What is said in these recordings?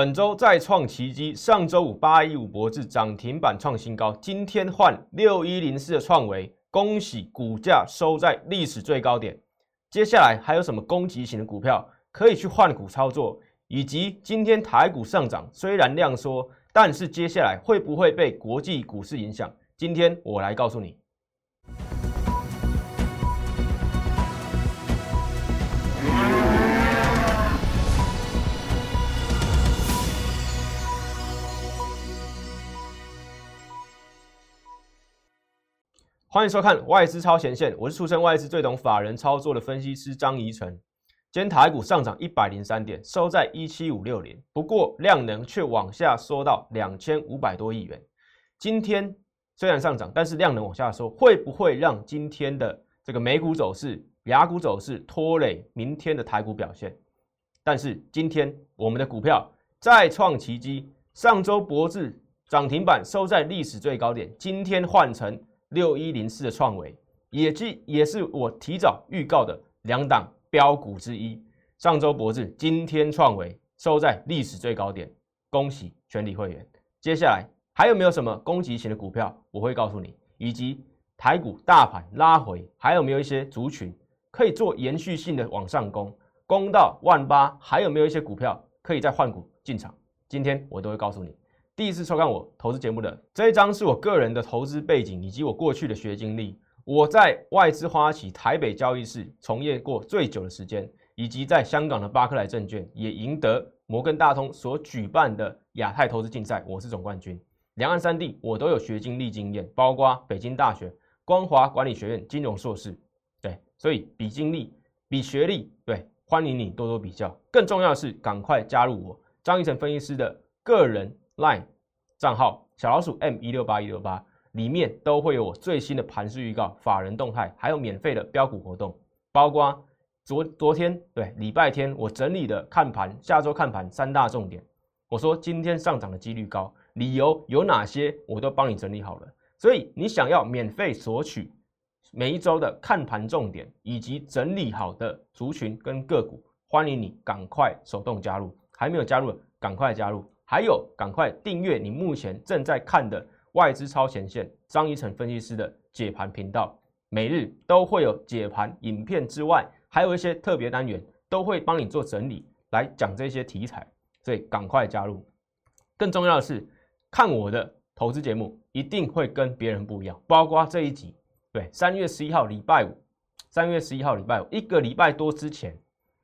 本周再创奇迹，上周五八一五博智涨停板创新高，今天换六一零四的创维，恭喜股价收在历史最高点。接下来还有什么攻击型的股票可以去换股操作？以及今天台股上涨虽然量缩，但是接下来会不会被国际股市影响？今天我来告诉你。欢迎收看外资超前线，我是出身外资最懂法人操作的分析师张怡晨。今天台股上涨一百零三点，收在一七五六零，不过量能却往下缩到两千五百多亿元。今天虽然上涨，但是量能往下缩，会不会让今天的这个美股走势、雅股走势拖累明天的台股表现？但是今天我们的股票再创奇迹，上周博智涨停板收在历史最高点，今天换成。六一零四的创维，也即也是我提早预告的两档标股之一。上周博智，今天创维收在历史最高点，恭喜全体会员。接下来还有没有什么攻击型的股票？我会告诉你，以及台股大盘拉回，还有没有一些族群可以做延续性的往上攻，攻到万八？还有没有一些股票可以再换股进场？今天我都会告诉你。第一次收看我投资节目的这一张是我个人的投资背景以及我过去的学经历。我在外资花旗台北交易室从业过最久的时间，以及在香港的巴克莱证券也赢得摩根大通所举办的亚太投资竞赛，我是总冠军。两岸三地我都有学经历经验，包括北京大学光华管理学院金融硕士。对，所以比经历比学历，对，欢迎你多多比较。更重要的是，赶快加入我张一成分析师的个人。Line 账号小老鼠 M 一六八一六八里面都会有我最新的盘势预告、法人动态，还有免费的标股活动，包括昨昨天对礼拜天我整理的看盘，下周看盘三大重点。我说今天上涨的几率高，理由有哪些我都帮你整理好了。所以你想要免费索取每一周的看盘重点以及整理好的族群跟个股，欢迎你赶快手动加入，还没有加入赶快加入。还有，赶快订阅你目前正在看的外资超前线张一成分析师的解盘频道，每日都会有解盘影片之外，还有一些特别单元都会帮你做整理，来讲这些题材，所以赶快加入。更重要的是，看我的投资节目一定会跟别人不一样，包括这一集，对，三月十一号礼拜五，三月十一号礼拜五，一个礼拜多之前，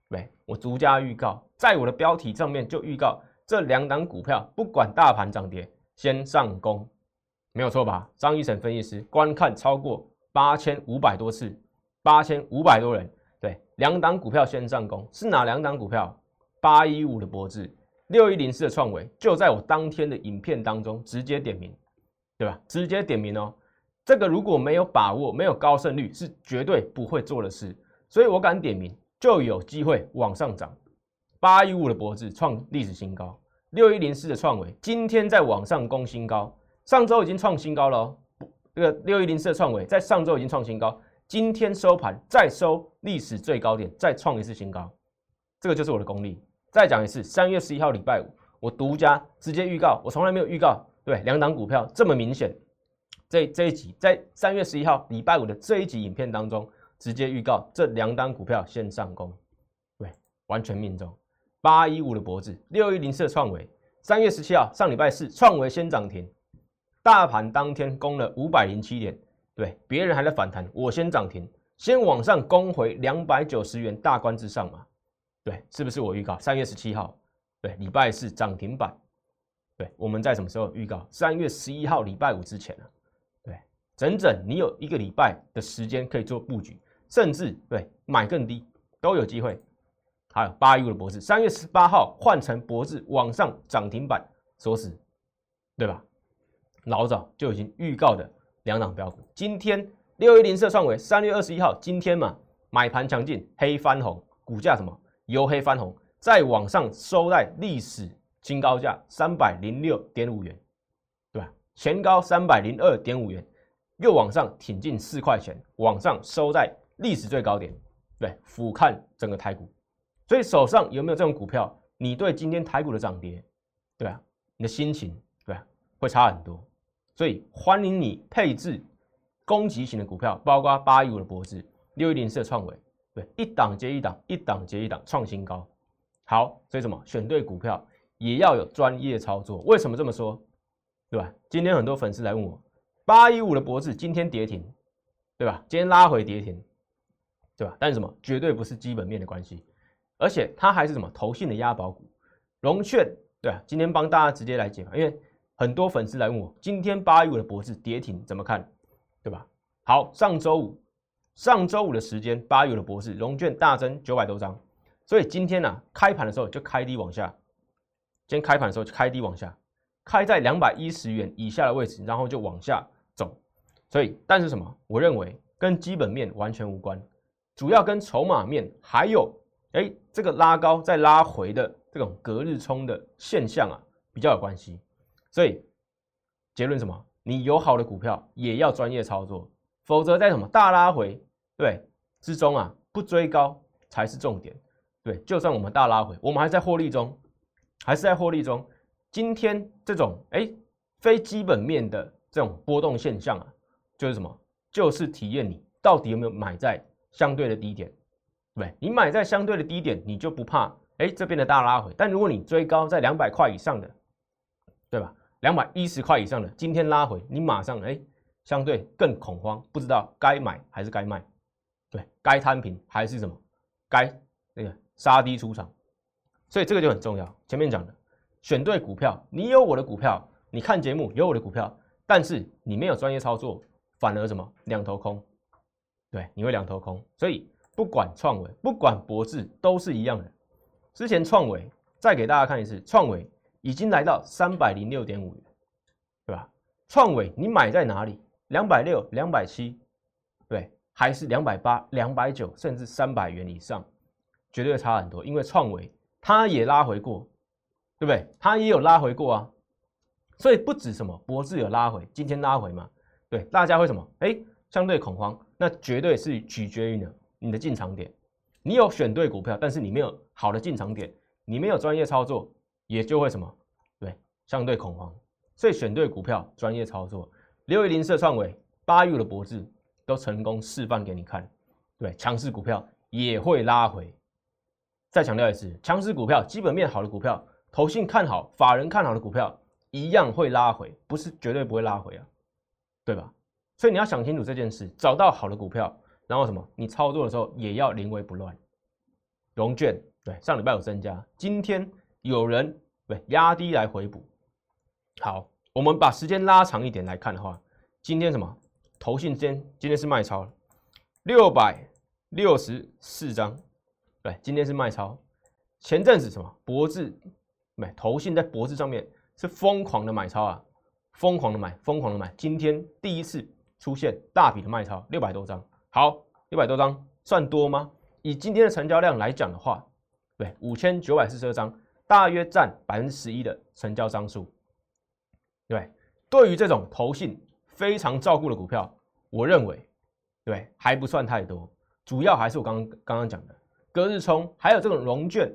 对我独家预告，在我的标题上面就预告。这两档股票不管大盘涨跌，先上攻，没有错吧？张一成分析师观看超过八千五百多次，八千五百多人，对，两档股票先上攻是哪两档股票？八一五的博智，六一零四的创维，就在我当天的影片当中直接点名，对吧？直接点名哦。这个如果没有把握，没有高胜率，是绝对不会做的事。所以我敢点名，就有机会往上涨。八一五的博智创历史新高，六一零四的创维今天在往上攻新高，上周已经创新高了哦。这个六一零四的创维在上周已经创新高，今天收盘再收历史最高点，再创一次新高，这个就是我的功力。再讲一次，三月十一号礼拜五，我独家直接预告，我从来没有预告，对两档股票这么明显。这这一集在三月十一号礼拜五的这一集影片当中，直接预告这两档股票先上攻，对，完全命中。八一五的脖子，六一零四的创维，三月十七号上礼拜四，创维先涨停，大盘当天攻了五百零七点，对，别人还在反弹，我先涨停，先往上攻回两百九十元大关之上嘛，对，是不是我预告？三月十七号，对，礼拜四涨停板，对，我们在什么时候预告？三月十一号礼拜五之前啊，对，整整你有一个礼拜的时间可以做布局，甚至对买更低都有机会。还有八一五的博士，三月十八号换成博士往上涨停板锁死，对吧？老早就已经预告的两档标股，今天六一零色创维，三月二十一号今天嘛，买盘强劲，黑翻红，股价什么由黑翻红，再往上收在历史新高价三百零六点五元，对吧？前高三百零二点五元，又往上挺进四块钱，往上收在历史最高点，对，俯瞰整个台股。所以手上有没有这种股票？你对今天台股的涨跌对啊，你的心情对啊会差很多。所以欢迎你配置攻击型的股票，包括八一五的脖子、六一零四的创伟，对，一档接一档，一档接一档创新高。好，所以什么选对股票也要有专业操作。为什么这么说？对吧？今天很多粉丝来问我，八一五的脖子今天跌停，对吧？今天拉回跌停，对吧？但是什么？绝对不是基本面的关系，而且它还是什么投信的押宝股，融券，对啊。今天帮大家直接来解，因为。很多粉丝来问我，今天八一五的博士跌停怎么看，对吧？好，上周五，上周五的时间，八一五的博士融券大增九百多张，所以今天呢，开盘的时候就开低往下，今天开盘的时候就开低往下，开在两百一十元以下的位置，然后就往下走。所以，但是什么？我认为跟基本面完全无关，主要跟筹码面还有，哎，这个拉高再拉回的这种隔日冲的现象啊，比较有关系。所以结论什么？你有好的股票也要专业操作，否则在什么大拉回对之中啊，不追高才是重点。对，就算我们大拉回，我们还在获利中，还是在获利中。今天这种哎非基本面的这种波动现象啊，就是什么？就是体验你到底有没有买在相对的低点，对你买在相对的低点，你就不怕哎这边的大拉回。但如果你追高在两百块以上的，对吧？两百一十块以上的，今天拉回，你马上哎，相对更恐慌，不知道该买还是该卖，对，该摊平还是什么，该那个杀低出场，所以这个就很重要。前面讲的，选对股票，你有我的股票，你看节目有我的股票，但是你没有专业操作，反而什么两头空，对，你会两头空。所以不管创维，不管博智，都是一样的。之前创维，再给大家看一次，创维。已经来到三百零六点五元，对吧？创维你买在哪里？两百六、两百七，对，还是两百八、两百九，甚至三百元以上，绝对差很多。因为创维它也拉回过，对不对？它也有拉回过啊。所以不止什么博智有拉回，今天拉回嘛，对，大家会什么？哎，相对恐慌，那绝对是取决于呢你的进场点。你有选对股票，但是你没有好的进场点，你没有专业操作。也就会什么，对，相对恐慌，所以选对股票，专业操作，六一零四创伟，八玉的博智都成功示范给你看，对，强势股票也会拉回。再强调一次，强势股票、基本面好的股票、投信看好、法人看好的股票，一样会拉回，不是绝对不会拉回啊，对吧？所以你要想清楚这件事，找到好的股票，然后什么，你操作的时候也要临危不乱。融券，对，上礼拜有增加，今天。有人对压低来回补，好，我们把时间拉长一点来看的话，今天什么？投信间今天是卖超了六百六十四张，对，今天是卖超。前阵子什么？博智买投信在博智上面是疯狂的买超啊，疯狂的买，疯狂的买。今天第一次出现大笔的卖超，六百多张。好，一百多张算多吗？以今天的成交量来讲的话，对，五千九百四十二张。大约占百分之十一的成交张数，对，对于这种投信非常照顾的股票，我认为，对，还不算太多，主要还是我刚刚刚刚讲的隔日冲，还有这种融券，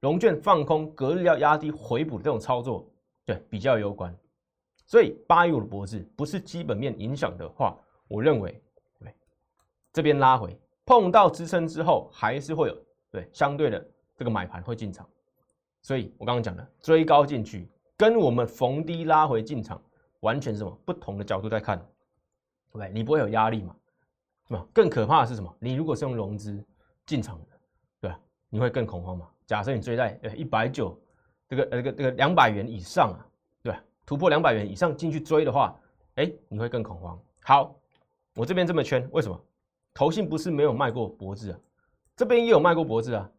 融券放空隔日要压低回补的这种操作，对，比较有关。所以八一五的脖子不是基本面影响的话，我认为，这边拉回碰到支撑之后，还是会有对相对的这个买盘会进场。所以我刚刚讲的追高进去，跟我们逢低拉回进场，完全是什么不同的角度在看，对不对？你不会有压力嘛？是吧？更可怕的是什么？你如果是用融资进场的，对吧？你会更恐慌嘛？假设你追在呃一百九，这个呃这个这个两百元以上啊，对吧？突破两百元以上进去追的话，哎，你会更恐慌。好，我这边这么圈，为什么？投信不是没有卖过脖子啊，这边也有卖过脖子啊，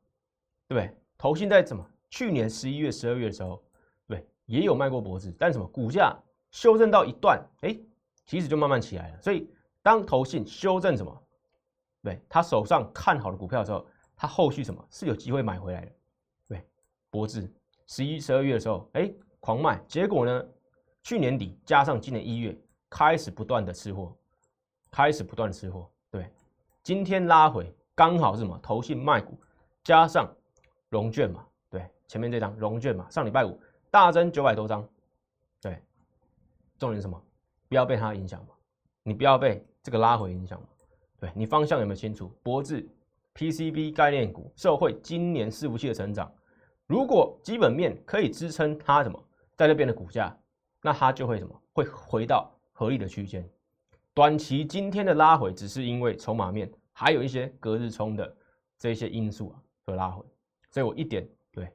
对不对？投信在什么？去年十一月、十二月的时候，对，也有卖过脖子，但什么股价修正到一段，哎，其实就慢慢起来了。所以当投信修正什么，对他手上看好的股票的时候，他后续什么是有机会买回来的。对，脖子十一、十二月的时候，哎，狂卖，结果呢，去年底加上今年一月开始不断的吃货，开始不断的吃货。今天拉回刚好是什么？投信卖股加上融券嘛。对前面这张融券嘛，上礼拜五大增九百多张。对，重点是什么？不要被它影响嘛，你不要被这个拉回影响嘛。对你方向有没有清楚？博智 PCB 概念股社会今年伺服器的成长，如果基本面可以支撑它什么在这边的股价，那它就会什么会回到合理的区间。短期今天的拉回只是因为筹码面还有一些隔日冲的这些因素啊会拉回，所以我一点对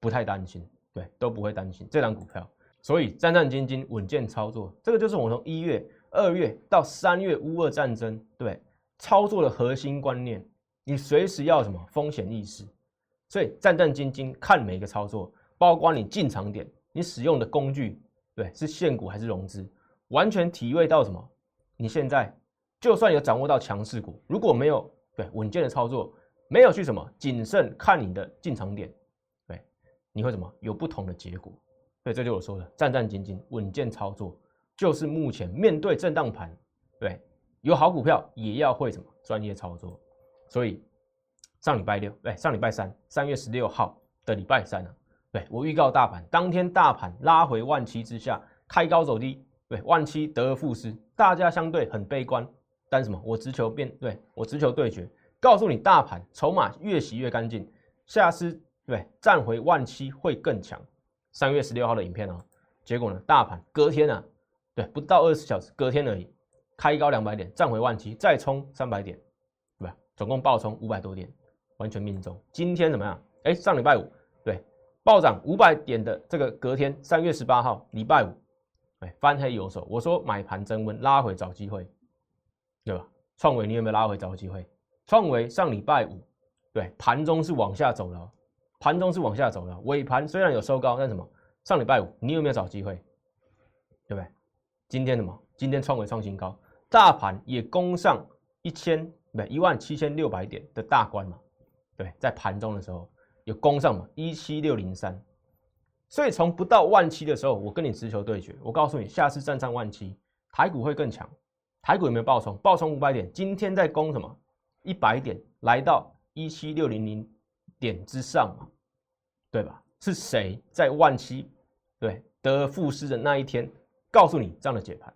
不太担心，对都不会担心这档股票。所以战战兢兢，稳健操作，这个就是我从一月、二月到三月乌俄战争对。操作的核心观念，你随时要什么风险意识，所以战战兢兢看每个操作，包括你进场点，你使用的工具，对，是现股还是融资，完全体会到什么？你现在就算有掌握到强势股，如果没有对稳健的操作，没有去什么谨慎看你的进场点，对，你会什么有不同的结果？所以这就我说的战战兢兢稳健操作，就是目前面对震荡盘，对。有好股票也要会什么专业操作，所以上礼拜六，对，上礼拜三，三月十六号的礼拜三啊，对我预告大盘当天大盘拉回万七之下，开高走低，对，万七得而复失，大家相对很悲观，但什么？我直球变，对我直球对决，告诉你大盘筹码越洗越干净，下次对站回万七会更强。三月十六号的影片啊，结果呢，大盘隔天啊，对，不到二十小时，隔天而已。开高两百点，站回万七，再冲三百点，对吧？总共暴冲五百多点，完全命中。今天怎么样？哎，上礼拜五，对，暴涨五百点的这个隔天，三月十八号，礼拜五，哎，翻黑有手。我说买盘增温，拉回找机会，对吧？创维你有没有拉回找机会？创维上礼拜五，对，盘中是往下走的，盘中是往下走的，尾盘虽然有收高，但什么？上礼拜五你有没有找机会？对不对？今天什么？今天创维创新高。大盘也攻上一千不对一万七千六百点的大关嘛？对，在盘中的时候有攻上嘛一七六零三，所以从不到万七的时候，我跟你直球对决，我告诉你，下次站上万七，台股会更强。台股有没有爆冲？爆冲五百点，今天在攻什么？一百点来到一七六零零点之上嘛？对吧？是谁在万七对得而复失的那一天告诉你这样的解盘？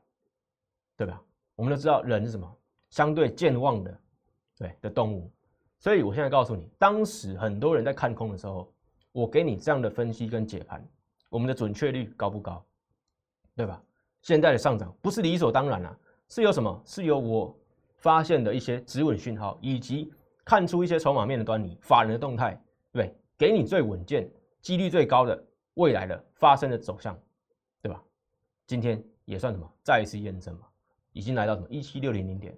对吧？我们都知道人是什么相对健忘的，对的动物，所以我现在告诉你，当时很多人在看空的时候，我给你这样的分析跟解盘，我们的准确率高不高？对吧？现在的上涨不是理所当然啊，是有什么？是有我发现的一些止稳讯号，以及看出一些筹码面的端倪、法人的动态，对，给你最稳健、几率最高的未来的发生的走向，对吧？今天也算什么？再一次验证嘛。已经来到什么一七六零零点，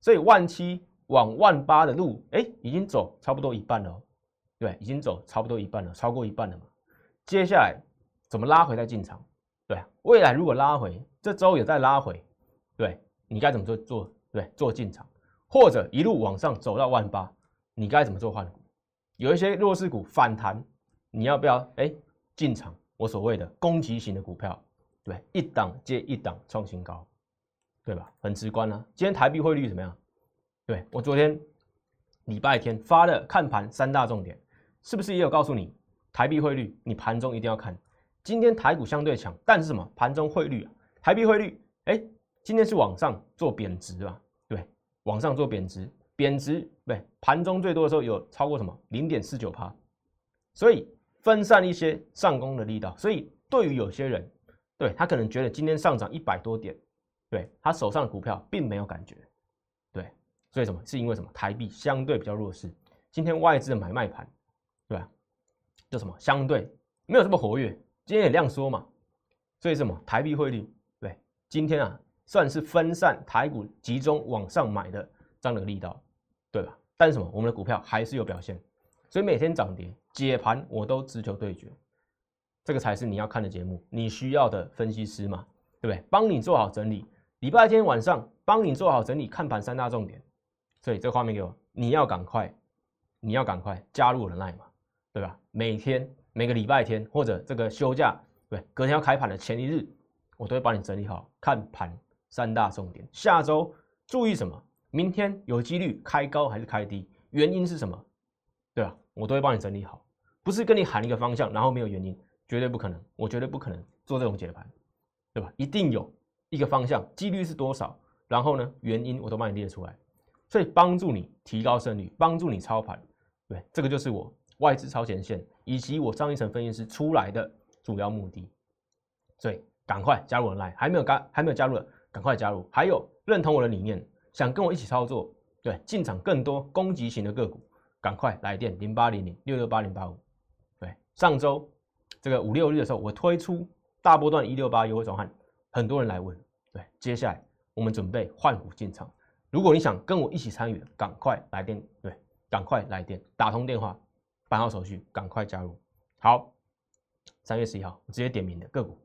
所以万七往万八的路，哎，已经走差不多一半了，对，已经走差不多一半了，超过一半了嘛。接下来怎么拉回再进场？对，未来如果拉回，这周也在拉回，对你该怎么做做？对，做进场，或者一路往上走到万八，你该怎么做换股？有一些弱势股反弹，你要不要哎进场？我所谓的攻击型的股票，对，一档接一档创新高。对吧？很直观啊。今天台币汇率怎么样？对我昨天礼拜天发的看盘三大重点，是不是也有告诉你台币汇率？你盘中一定要看。今天台股相对强，但是什么？盘中汇率啊，台币汇率，哎，今天是往上做贬值啊，对，往上做贬值，贬值，对，盘中最多的时候有超过什么？零点四九趴，所以分散一些上攻的力道。所以对于有些人，对他可能觉得今天上涨一百多点。对他手上的股票并没有感觉，对，所以什么？是因为什么？台币相对比较弱势，今天外资的买卖盘，对吧？就什么？相对没有这么活跃，今天也量缩嘛，所以什么？台币汇率，对，今天啊算是分散台股集中往上买的这样的力道，对吧？但是什么？我们的股票还是有表现，所以每天涨跌解盘我都直球对决，这个才是你要看的节目，你需要的分析师嘛，对不对？帮你做好整理。礼拜天晚上帮你做好整理看盘三大重点，所以这个画面给我，你要赶快，你要赶快加入我的 line 嘛，对吧？每天每个礼拜天或者这个休假，对，隔天要开盘的前一日，我都会帮你整理好看盘三大重点。下周注意什么？明天有几率开高还是开低？原因是什么？对吧？我都会帮你整理好，不是跟你喊一个方向，然后没有原因，绝对不可能，我绝对不可能做这种解盘，对吧？一定有一个方向，几率是多少，然后呢，原因我都帮你列出来，所以帮助你提高胜率，帮助你操盘，对，这个就是我外资超前线以及我上一层分析师出来的主要目的，所以赶快加入我的 line，还没有加还没有加入的，赶快加入，还有认同我的理念，想跟我一起操作，对，进场更多攻击型的个股，赶快来电零八零零六六八零八五，对，上周。这个五六日的时候，我推出大波段一六八优惠转换，很多人来问。对，接下来我们准备换股进场。如果你想跟我一起参与，赶快来电，对，赶快来电，打通电话，办好手续，赶快加入。好，三月十一号，我直接点名的个股，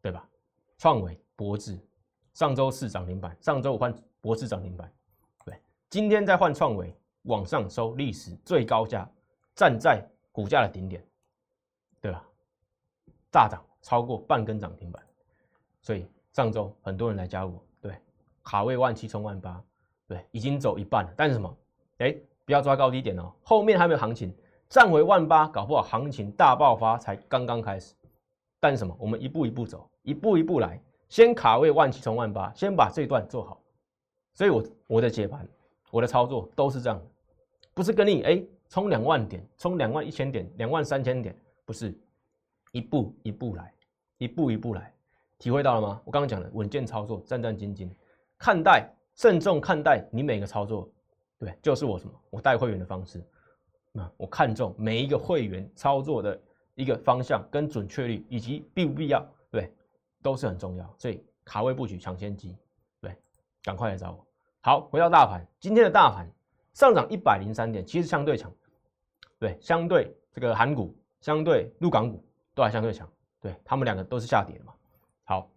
对吧？创维、博智，上周四涨停板，上周五换博智涨停板，对，今天再换创维，往上收历史最高价，站在股价的顶点，对吧？大涨超过半根涨停板，所以上周很多人来加入，对，卡位万七冲万八，对，已经走一半了。但是什么？哎，不要抓高低点哦，后面还没有行情，站回万八，搞不好行情大爆发才刚刚开始。但是什么？我们一步一步走，一步一步来，先卡位万七冲万八，先把这段做好。所以我我的解盘，我的操作都是这样的，不是跟你哎冲两万点，冲两万一千点，两万三千点，不是。一步一步来，一步一步来，体会到了吗？我刚刚讲的稳健操作，战战兢兢，看待慎重看待你每个操作，对，就是我什么？我带会员的方式，我看重每一个会员操作的一个方向跟准确率，以及必不必要，对，都是很重要。所以卡位布局抢先机，对，赶快来找我。好，回到大盘，今天的大盘上涨一百零三点，其实相对强，对，相对这个韩股，相对陆港股。都还相对强，对他们两个都是下跌的嘛。好，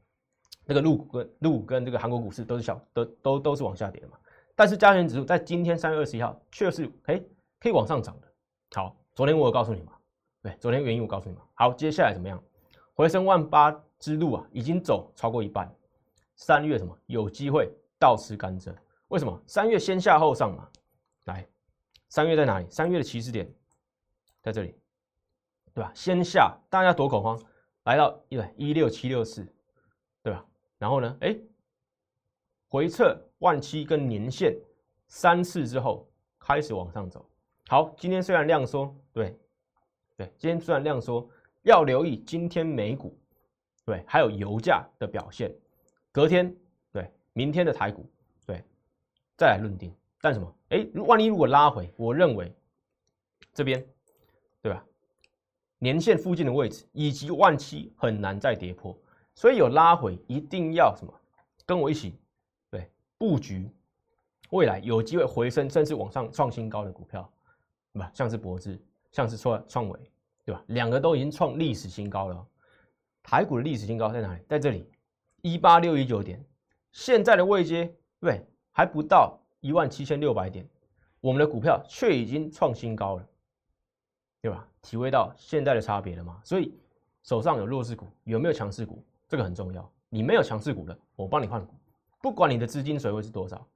那个陆股跟陆股跟这个韩国股市都是小，都都都是往下跌的嘛。但是加权指数在今天三月二十一号却是哎可以往上涨的。好，昨天我有告诉你嘛，对，昨天原因我告诉你嘛。好，接下来怎么样？回升万八之路啊，已经走超过一半。三月什么有机会倒吃甘蔗？为什么？三月先下后上嘛。来，三月在哪里？三月的起始点在这里。对吧？先下，大家躲恐慌，来到一一六七六四，对吧？然后呢？哎，回撤万七跟年线三次之后，开始往上走。好，今天虽然量缩，对对，今天虽然量缩，要留意今天美股，对，还有油价的表现。隔天，对，明天的台股，对，再来论定。但什么？哎，万一如果拉回，我认为这边，对吧？年线附近的位置以及万七很难再跌破，所以有拉回一定要什么？跟我一起对布局未来有机会回升甚至往上创新高的股票，对吧？像是博智，像是创创维，对吧？两个都已经创历史新高了。台股的历史新高在哪里？在这里一八六一九点，现在的位阶对还不到一万七千六百点，我们的股票却已经创新高了。对吧？体会到现在的差别了吗？所以手上有弱势股，有没有强势股？这个很重要。你没有强势股的，我帮你换股，不管你的资金水位是多少，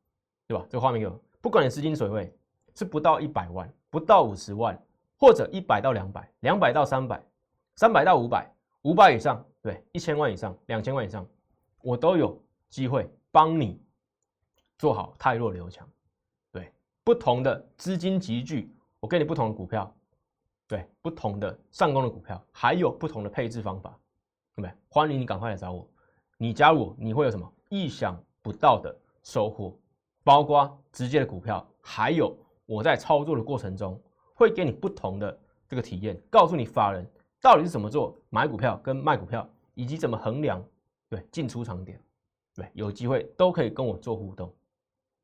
对吧？这个画面有，不管你资金水位是不到一百万，不到五十万，或者一百到两百，两百到三百，三百到五百，五百以上，对，一千万以上，两千万以上，我都有机会帮你做好太弱留强。对，不同的资金集聚，我给你不同的股票。对不同的上攻的股票，还有不同的配置方法，对不对？欢迎你赶快来找我，你加入你会有什么意想不到的收获？包括直接的股票，还有我在操作的过程中会给你不同的这个体验，告诉你法人到底是怎么做买股票跟卖股票，以及怎么衡量对进出场点，对，有机会都可以跟我做互动，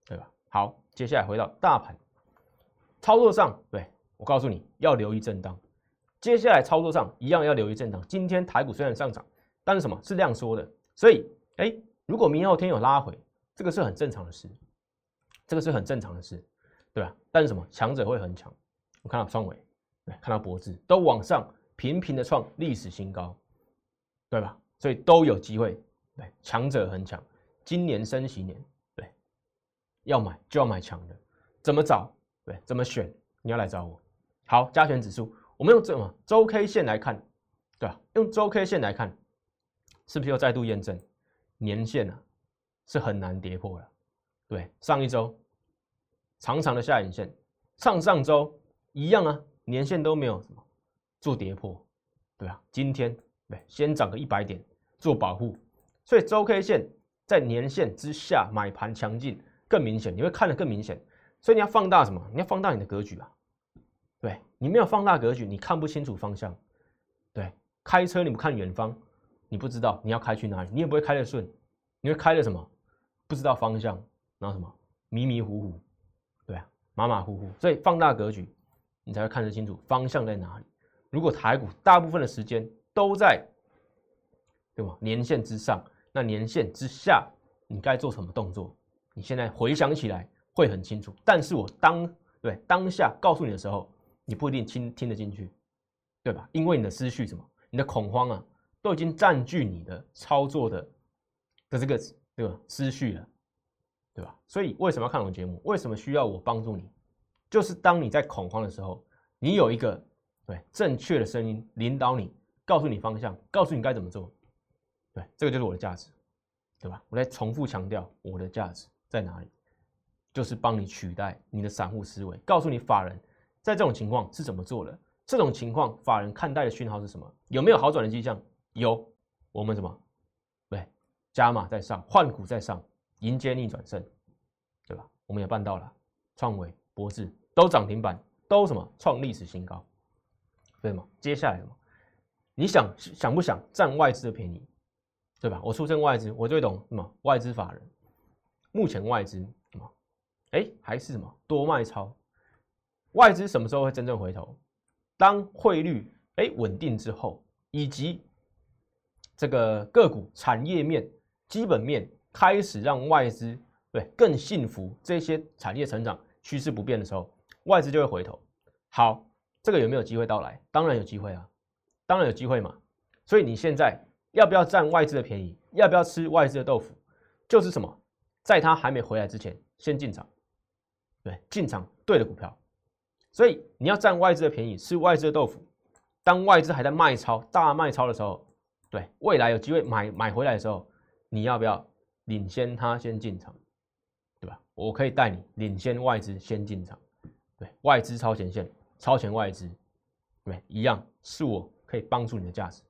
对吧？好，接下来回到大盘操作上，对。我告诉你要留意震荡，接下来操作上一样要留意震荡。今天台股虽然上涨，但是什么是量缩的？所以，哎，如果明后天有拉回，这个是很正常的事，这个是很正常的事，对吧？但是什么强者会很强？我看到双尾，对，看到脖子都往上频频的创历史新高，对吧？所以都有机会，对，强者很强。今年升息年，对，要买就要买强的，怎么找？对，怎么选？你要来找我。好，加权指数，我们用这么周 K 线来看，对吧？用周 K 线来看，是不是又再度验证年线啊是很难跌破了？对，上一周长长的下影线，上上周一样啊，年线都没有什么做跌破，对啊，今天对先涨个一百点做保护，所以周 K 线在年线之下买盘强劲更明显，你会看得更明显，所以你要放大什么？你要放大你的格局啊，对你没有放大格局，你看不清楚方向，对。开车你不看远方，你不知道你要开去哪里，你也不会开得顺，你会开的什么？不知道方向，然后什么迷迷糊糊，马马虎虎。所以放大格局，你才会看得清楚方向在哪里。如果台股大部分的时间都在，对吗？年线之上，那年线之下，你该做什么动作？你现在回想起来会很清楚。但是我当对当下告诉你的时候，你不一定听听得进去，对吧？因为你的思绪什么？你的恐慌啊，都已经占据你的操作的的这个对吧思绪了，对吧？所以为什么要看我节目？为什么需要我帮助你？就是当你在恐慌的时候，你有一个对正确的声音领导你，告诉你方向，告诉你该怎么做。对，这个就是我的价值，对吧？我在重复强调我的价值在哪里，就是帮你取代你的散户思维，告诉你法人在这种情况是怎么做的。这种情况，法人看待的讯号是什么？有没有好转的迹象？有，我们什么？对，加码在上，换股在上，迎接逆转胜，对吧？我们也办到了，创维、博智都涨停板，都什么创历史新高，对吗？接下来什么？你想想不想占外资的便宜？对吧？我出身外资，我最懂什么？外资法人，目前外资什么？哎，还是什么多卖超？外资什么时候会真正回头？当汇率哎稳定之后，以及这个个股产业面基本面开始让外资对更幸福，这些产业成长趋势不变的时候，外资就会回头。好，这个有没有机会到来？当然有机会啊，当然有机会嘛。所以你现在要不要占外资的便宜？要不要吃外资的豆腐？就是什么，在它还没回来之前，先进场，对，进场对的股票。所以你要占外资的便宜，吃外资的豆腐。当外资还在卖超、大卖超的时候，对未来有机会买买回来的时候，你要不要领先他先进场？对吧？我可以带你领先外资先进场。对外资超前线、超前外资，对一样是我可以帮助你的价值。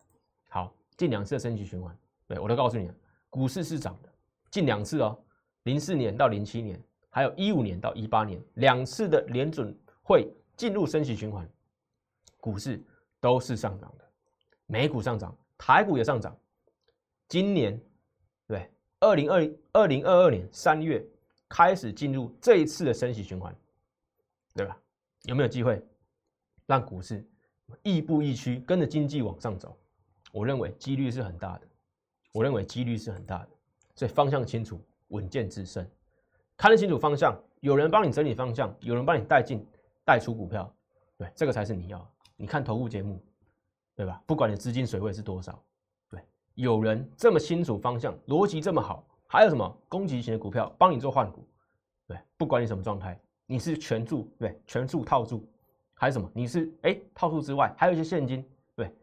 好，近两次的升级循环，对我都告诉你了，股市是涨的。近两次哦，零四年到零七年，还有一五年到一八年两次的联准。会进入升息循环，股市都是上涨的，美股上涨，台股也上涨。今年对二零二二零二二年三月开始进入这一次的升息循环，对吧？有没有机会让股市亦步亦趋，跟着经济往上走？我认为几率是很大的，我认为几率是很大的，所以方向清楚，稳健制胜，看得清楚方向，有人帮你整理方向，有人帮你带进。带出股票，对，这个才是你要。你看投顾节目，对吧？不管你资金水位是多少，有人这么清楚方向，逻辑这么好，还有什么攻击型的股票帮你做换股，对，不管你什么状态，你是全注，对，全注套住，还是什么？你是哎套住之外，还有一些现金，对，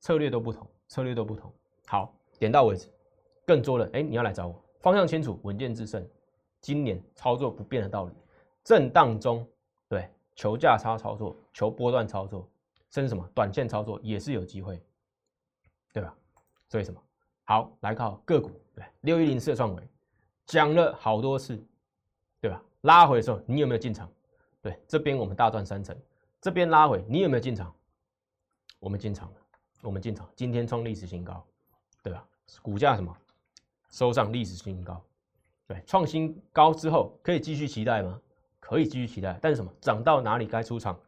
策略都不同，策略都不同。好，点到为止。更多的哎，你要来找我，方向清楚，稳健制胜，今年操作不变的道理，震荡中，对。求价差操作，求波段操作，甚至什么短线操作也是有机会，对吧？所以什么好来靠个股，对六一零四的创维讲了好多次，对吧？拉回的时候你有没有进场？对，这边我们大赚三成，这边拉回你有没有进场？我们进场了，我们进场，今天创历史新高，对吧？股价什么收上历史新高，对，创新高之后可以继续期待吗？可以继续期待，但是什么涨到哪里该出场，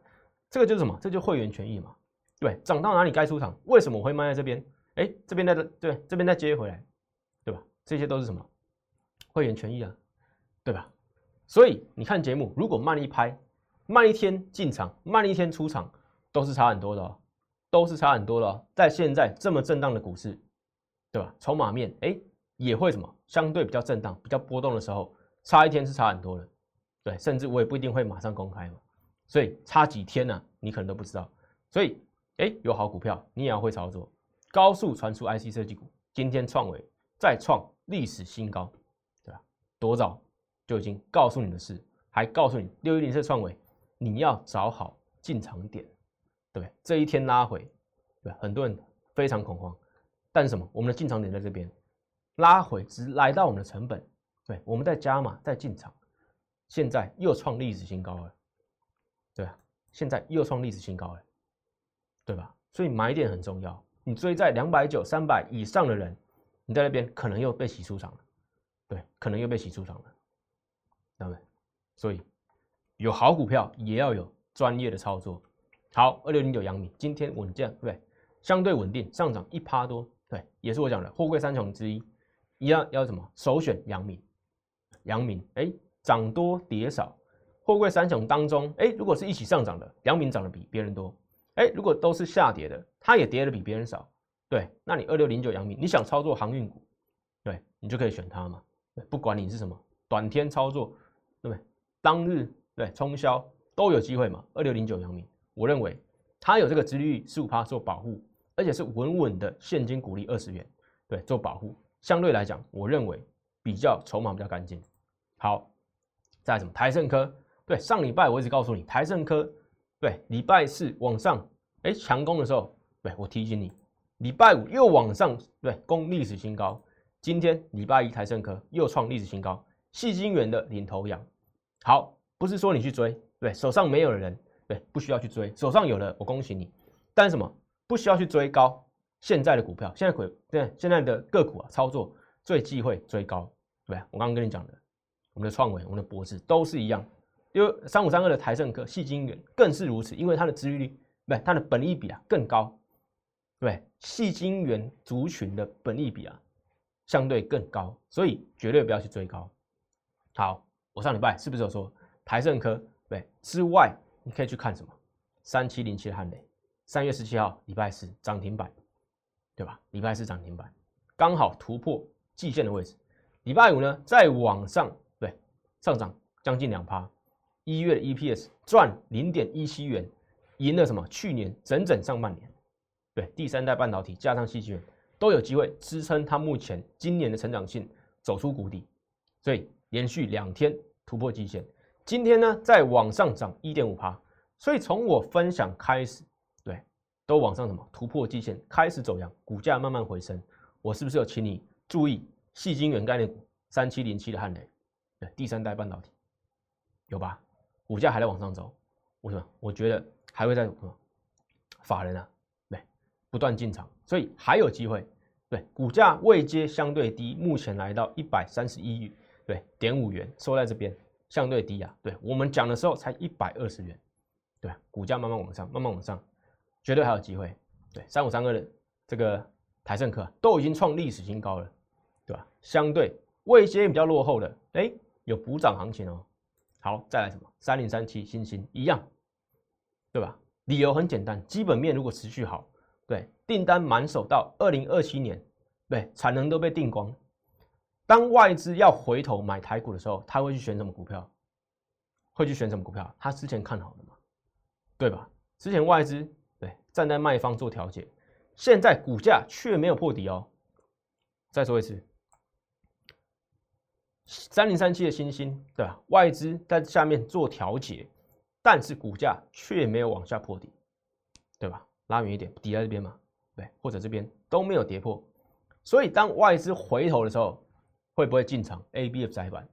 这个就是什么？这就会员权益嘛。对，涨到哪里该出场？为什么我会卖在这边？哎，这边再对，这边再接回来，对吧？这些都是什么？会员权益啊，对吧？所以你看节目，如果慢一拍，慢一天进场，慢一天出场，都是差很多的哦，都是差很多的哦。在现在这么震荡的股市，对吧？筹码面哎也会什么？相对比较震荡、比较波动的时候，差一天是差很多的。对，甚至我也不一定会马上公开嘛，所以差几天呢，你可能都不知道。所以，哎，有好股票，你也要会操作。高速传输 IC 设计股，今天创维再创历史新高，对吧？多早就已经告诉你的事，还告诉你六一零四创维，你要找好进场点，对？这一天拉回，对很多人非常恐慌，但是什么？我们的进场点在这边，拉回只来到我们的成本，对，我们在加码在进场，现在又创历史新高了，对啊，现在又创历史新高了，对吧？所以买点很重要。你追在两百九、三百以上的人，你在那边可能又被洗出场了，对，可能又被洗出场了，对不对？所以有好股票也要有专业的操作。好，二六零九阳明今天稳健，对，对相对稳定，上涨一趴多，对，也是我讲的货柜三雄之一，一样要什么？首选阳明，阳明，哎，涨多跌少，货柜三雄当中，哎，如果是一起上涨的，阳明涨得比别人多。哎，如果都是下跌的，它也跌的比别人少，对，那你二六零九阳明，你想操作航运股，对你就可以选它嘛，不管你是什么短天操作，对不对？当日对冲销都有机会嘛。二六零九阳明，我认为它有这个殖利率十五趴做保护，而且是稳稳的现金股利二十元，对，做保护，相对来讲，我认为比较筹码比较干净。好，再什么台盛科，对，上礼拜我一直告诉你台盛科。对，礼拜四往上，哎，强攻的时候，对我提醒你，礼拜五又往上，对，攻历史新高。今天礼拜一台盛科又创历史新高，细晶元的领头羊。好，不是说你去追，对，手上没有的人，对，不需要去追，手上有的，我恭喜你。但是什么，不需要去追高，现在的股票，现在股，对，现在的个股啊，操作最忌讳追高，对我刚刚跟你讲的，我们的创维，我们的博智都是一样。因为三五三二的台盛科、细晶元更是如此，因为它的殖利率不，它的本益比啊更高，对，细晶元族群的本益比啊相对更高，所以绝对不要去追高。好，我上礼拜是不是有说台盛科对之外，你可以去看什么？三七零七的汉雷，三月十七号礼拜四涨停板，对吧？礼拜四涨停板刚好突破季线的位置，礼拜五呢再往上对上涨将近两趴。一月的 EPS 赚零点一七元，赢了什么？去年整整上半年，对，第三代半导体加上细晶圆都有机会支撑它目前今年的成长性走出谷底，所以连续两天突破季线，今天呢再往上涨一点五趴，所以从我分享开始，对，都往上什么？突破季线开始走阳，股价慢慢回升，我是不是有请你注意细晶元概念股三七零七的汉雷，对，第三代半导体有吧？股价还在往上走，为什么？我觉得还会在什么？法人啊，对，不断进场，所以还有机会。对，股价位阶相对低，目前来到一百三十一对点五元，收在这边相对低啊。对我们讲的时候才一百二十元，对，股价慢慢往上，慢慢往上，绝对还有机会。对，三五三二的这个台盛科都已经创历史新高了，对吧？相对位阶比较落后的，哎，有补涨行情哦。好，再来什么？三零三七星星一样，对吧？理由很简单，基本面如果持续好，对，订单满手到二零二七年，对，产能都被订光。当外资要回头买台股的时候，他会去选什么股票？会去选什么股票？他之前看好的嘛，对吧？之前外资对站在卖方做调节，现在股价却没有破底哦。再说一次。三零三七的星星，对吧？外资在下面做调节，但是股价却没有往下破底，对吧？拉远一点，底在这边嘛，对，或者这边都没有跌破，所以当外资回头的时候，会不会进场？A、B、F 窄板，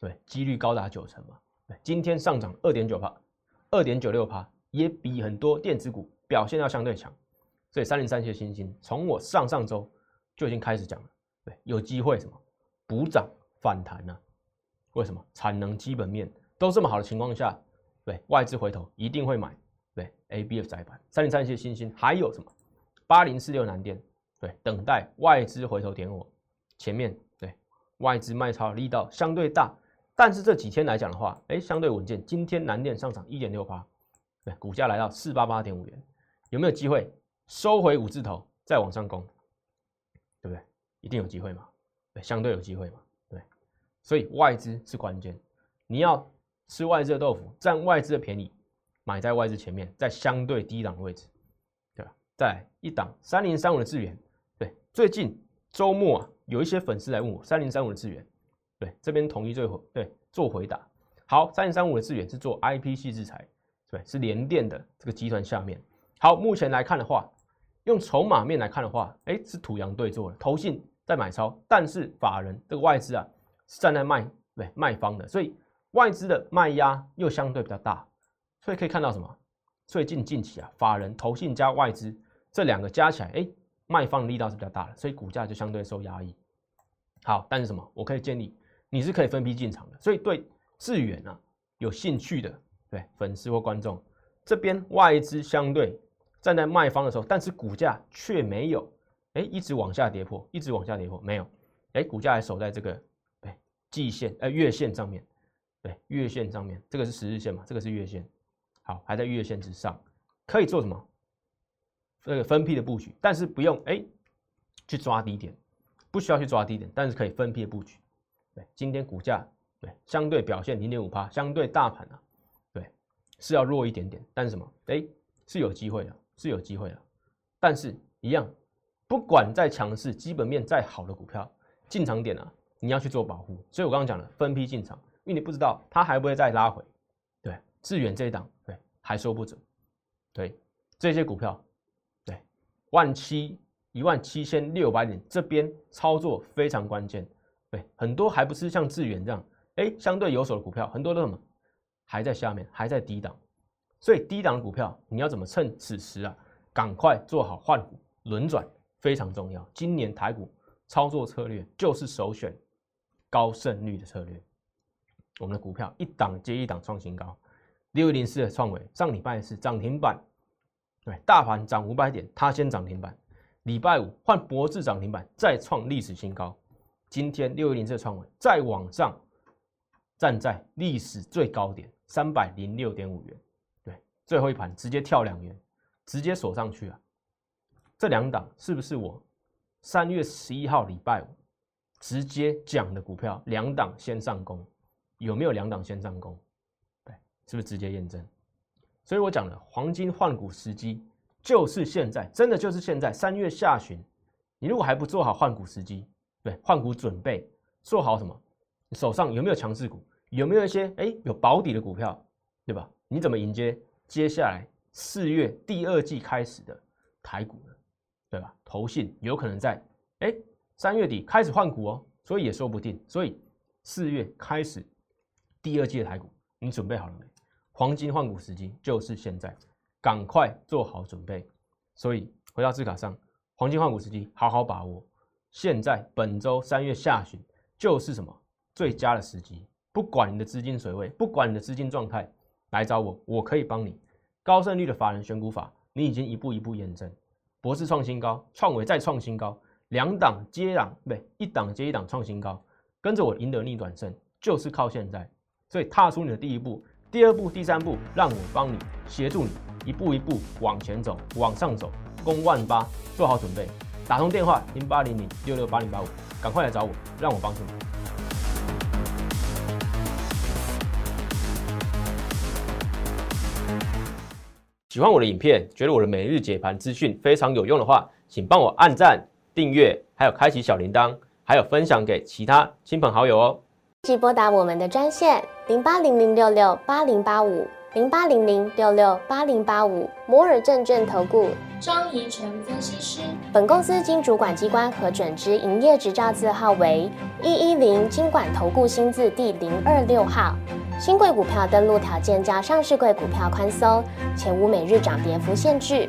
对，几率高达九成嘛。对，今天上涨二点九帕，二点九六帕，也比很多电子股表现要相对强。所以三零三七的星星，从我上上周就已经开始讲了，对，有机会什么补涨。反弹呢？为什么产能基本面都这么好的情况下，对外资回头一定会买？对 A、B、F 窄板、三零三七新星，还有什么八零四六南电？对，等待外资回头点我。前面对外资卖超力道相对大，但是这几天来讲的话，哎，相对稳健。今天南电上涨一点六八，对，股价来到四八八点五元，有没有机会收回五字头再往上攻？对不对？一定有机会嘛？对，相对有机会嘛？所以外资是关键，你要吃外资的豆腐，占外资的便宜，买在外资前面，在相对低档的位置，对吧？在一档三零三五的资源，对，最近周末啊，有一些粉丝来问我三零三五的资源，对，这边统一最后对做回答。好，三零三五的资源是做 IP 系制裁，对，是联电的这个集团下面。好，目前来看的话，用筹码面来看的话，哎，是土洋对做的，投信在买超，但是法人这个外资啊是站在卖对卖方的，所以外资的卖压又相对比较大，所以可以看到什么？最近近期啊，法人、投信加外资这两个加起来，哎，卖方的力道是比较大的，所以股价就相对受压抑。好，但是什么？我可以建议你是可以分批进场的，所以对智远啊有兴趣的对粉丝或观众，这边外资相对站在卖方的时候，但是股价却没有哎一直往下跌破，一直往下跌破，没有哎，股价还守在这个季线呃月线上面，对月线上面，这个是十日线嘛，这个是月线。好，还在月线之上，可以做什么？这个分批的布局，但是不用哎去抓低点，不需要去抓低点，但是可以分批的布局。对，今天股价对相对表现零点五趴，相对大盘啊，对是要弱一点点，但是什么？哎是有机会的，是有机会的，但是一样，不管再强势，基本面再好的股票，进场点啊，你要去做保护。所以我刚刚讲了分批进场，因为你不知道它还不会再拉回。对致远这一档，对，还说不准，对，这些股票，对，万七一万七千六百点这边操作非常关键，对，很多还不是像致远这样，哎，相对有手的股票，很多都什么，还在下面，还在低档，所以低档的股票你要怎么趁此时啊，赶快做好换股轮转非常重要。今年台股操作策略就是首选高胜率的策略，我们的股票一档接一档创新高。六一零四的创维上礼拜是涨停板，对，大盘涨五百点，它先涨停板。礼拜五换博智涨停板，再创历史新高。今天六一零四的创维再往上，站在历史最高点三百零六点五元，对，最后一盘直接跳两元，直接锁上去啊。这两档是不是我三月十一号礼拜五直接讲的股票？两档先上攻，有没有两档先上攻？对是不是直接验证？所以我讲了，黄金换股时机就是现在，真的就是现在。三月下旬，你如果还不做好换股时机，对换股准备做好什么？手上有没有强势股？有没有一些哎有保底的股票？对吧？你怎么迎接接下来四月第二季开始的台股呢？对吧？投信有可能在哎三月底开始换股哦，所以也说不定。所以四月开始第二季的台股，你准备好了没？黄金换股时机就是现在，赶快做好准备。所以回到字卡上，黄金换股时机好好把握。现在本周三月下旬就是什么最佳的时机？不管你的资金水位，不管你的资金状态，来找我，我可以帮你。高胜率的法人选股法，你已经一步一步验证。博士创新高，创伟再创新高，两档接档，不对，一档接一档创新高，跟着我赢得逆转胜，就是靠现在。所以踏出你的第一步。第二步、第三步，让我帮你协助你一步一步往前走、往上走，攻万八，做好准备。打通电话零八零零六六八零八五，赶快来找我，让我帮助你。喜欢我的影片，觉得我的每日解盘资讯非常有用的话，请帮我按赞、订阅，还有开启小铃铛，还有分享给其他亲朋好友哦。即拨打我们的专线零八零零六六八零八五零八零零六六八零八五摩尔证券投顾张怡晨分析师。本公司经主管机关核准之营业执照字号为一一零金管投顾新字第零二六号。新贵股票登录条件较上市贵股票宽松，且无每日涨跌幅限制。